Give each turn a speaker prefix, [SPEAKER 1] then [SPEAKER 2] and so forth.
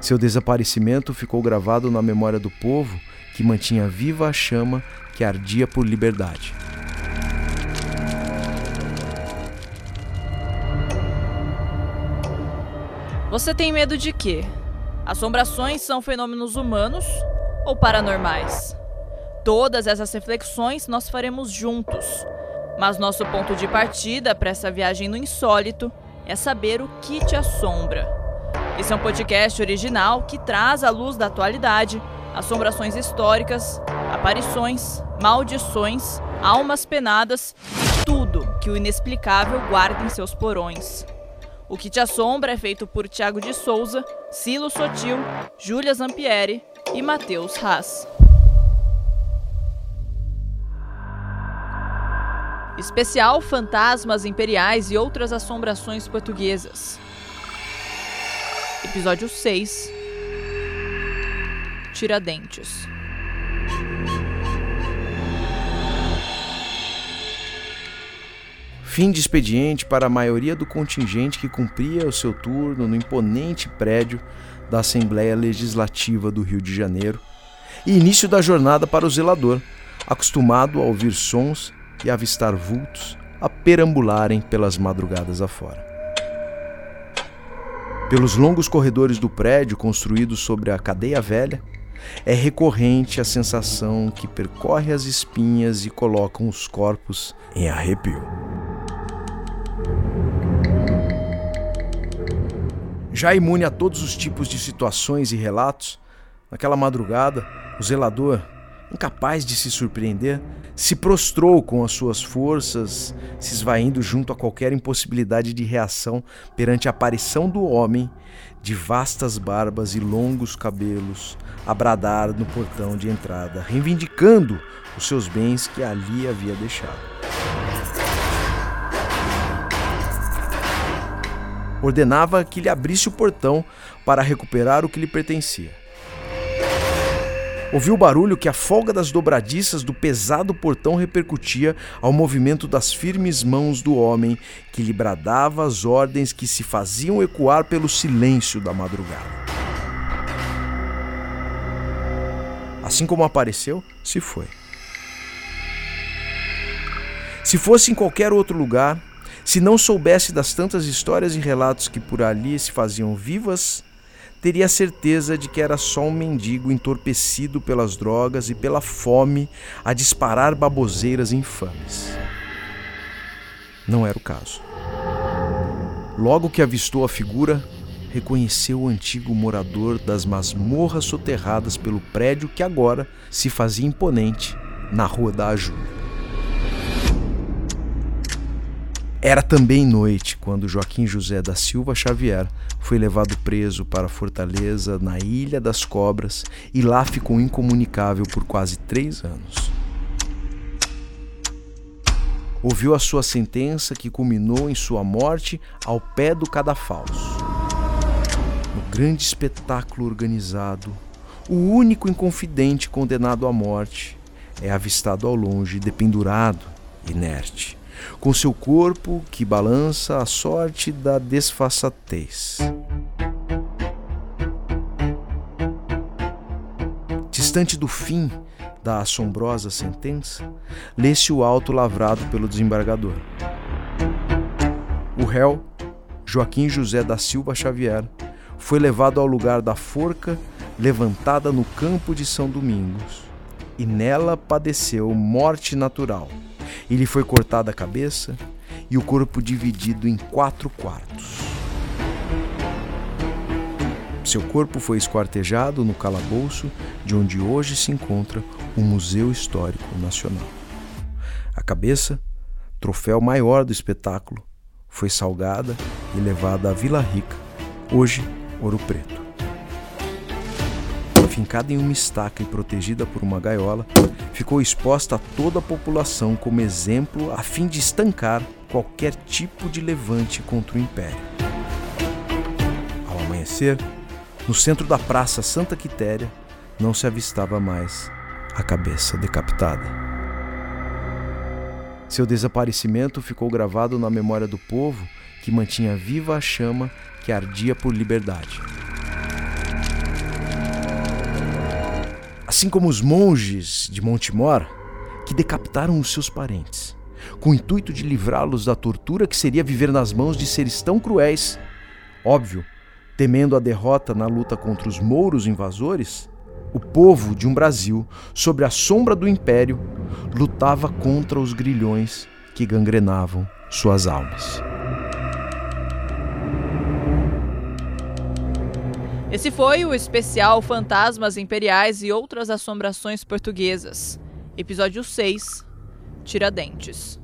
[SPEAKER 1] Seu desaparecimento ficou gravado na memória do povo que mantinha viva a chama que ardia por liberdade.
[SPEAKER 2] Você tem medo de quê? Assombrações são fenômenos humanos ou paranormais? Todas essas reflexões nós faremos juntos. Mas nosso ponto de partida para essa viagem no insólito é saber o que te assombra. Esse é um podcast original que traz à luz da atualidade assombrações históricas, aparições, maldições, almas penadas e tudo que o inexplicável guarda em seus porões. O que te assombra é feito por Tiago de Souza, Silo Sotil, Júlia Zampieri e Matheus Haas. Especial Fantasmas Imperiais e Outras Assombrações Portuguesas. Episódio 6 Tiradentes.
[SPEAKER 1] Fim de expediente para a maioria do contingente que cumpria o seu turno no imponente prédio da Assembleia Legislativa do Rio de Janeiro, e início da jornada para o zelador, acostumado a ouvir sons e avistar vultos a perambularem pelas madrugadas afora. Pelos longos corredores do prédio construído sobre a cadeia velha, é recorrente a sensação que percorre as espinhas e coloca os corpos em arrepio. Já imune a todos os tipos de situações e relatos, naquela madrugada, o zelador, incapaz de se surpreender, se prostrou com as suas forças, se esvaindo junto a qualquer impossibilidade de reação perante a aparição do homem de vastas barbas e longos cabelos a bradar no portão de entrada, reivindicando os seus bens que ali havia deixado. Ordenava que lhe abrisse o portão para recuperar o que lhe pertencia. Ouviu o barulho que a folga das dobradiças do pesado portão repercutia ao movimento das firmes mãos do homem que lhe bradava as ordens que se faziam ecoar pelo silêncio da madrugada. Assim como apareceu, se foi. Se fosse em qualquer outro lugar, se não soubesse das tantas histórias e relatos que por ali se faziam vivas, teria certeza de que era só um mendigo entorpecido pelas drogas e pela fome a disparar baboseiras infames. Não era o caso. Logo que avistou a figura, reconheceu o antigo morador das masmorras soterradas pelo prédio que agora se fazia imponente na Rua da Ajuda. Era também noite quando Joaquim José da Silva Xavier foi levado preso para a fortaleza na Ilha das Cobras e lá ficou incomunicável por quase três anos. Ouviu a sua sentença que culminou em sua morte ao pé do cadafalso. No grande espetáculo organizado, o único inconfidente condenado à morte é avistado ao longe, dependurado, inerte com seu corpo que balança a sorte da desfaçatez. Distante do fim da assombrosa sentença, lê-se o auto lavrado pelo desembargador. O réu, Joaquim José da Silva Xavier, foi levado ao lugar da forca levantada no campo de São Domingos e nela padeceu morte natural e lhe foi cortada a cabeça e o corpo dividido em quatro quartos. Seu corpo foi esquartejado no calabouço de onde hoje se encontra o Museu Histórico Nacional. A cabeça, troféu maior do espetáculo, foi salgada e levada à Vila Rica, hoje Ouro Preto fincada em uma estaca e protegida por uma gaiola, ficou exposta a toda a população como exemplo a fim de estancar qualquer tipo de levante contra o império. Ao amanhecer, no centro da Praça Santa Quitéria, não se avistava mais a cabeça decapitada. Seu desaparecimento ficou gravado na memória do povo que mantinha viva a chama que ardia por liberdade. Assim como os monges de Montemor, que decapitaram os seus parentes, com o intuito de livrá-los da tortura que seria viver nas mãos de seres tão cruéis, óbvio, temendo a derrota na luta contra os mouros invasores, o povo de um Brasil, sobre a sombra do império, lutava contra os grilhões que gangrenavam suas almas.
[SPEAKER 2] Esse foi o especial Fantasmas Imperiais e Outras Assombrações Portuguesas, episódio 6 Tiradentes.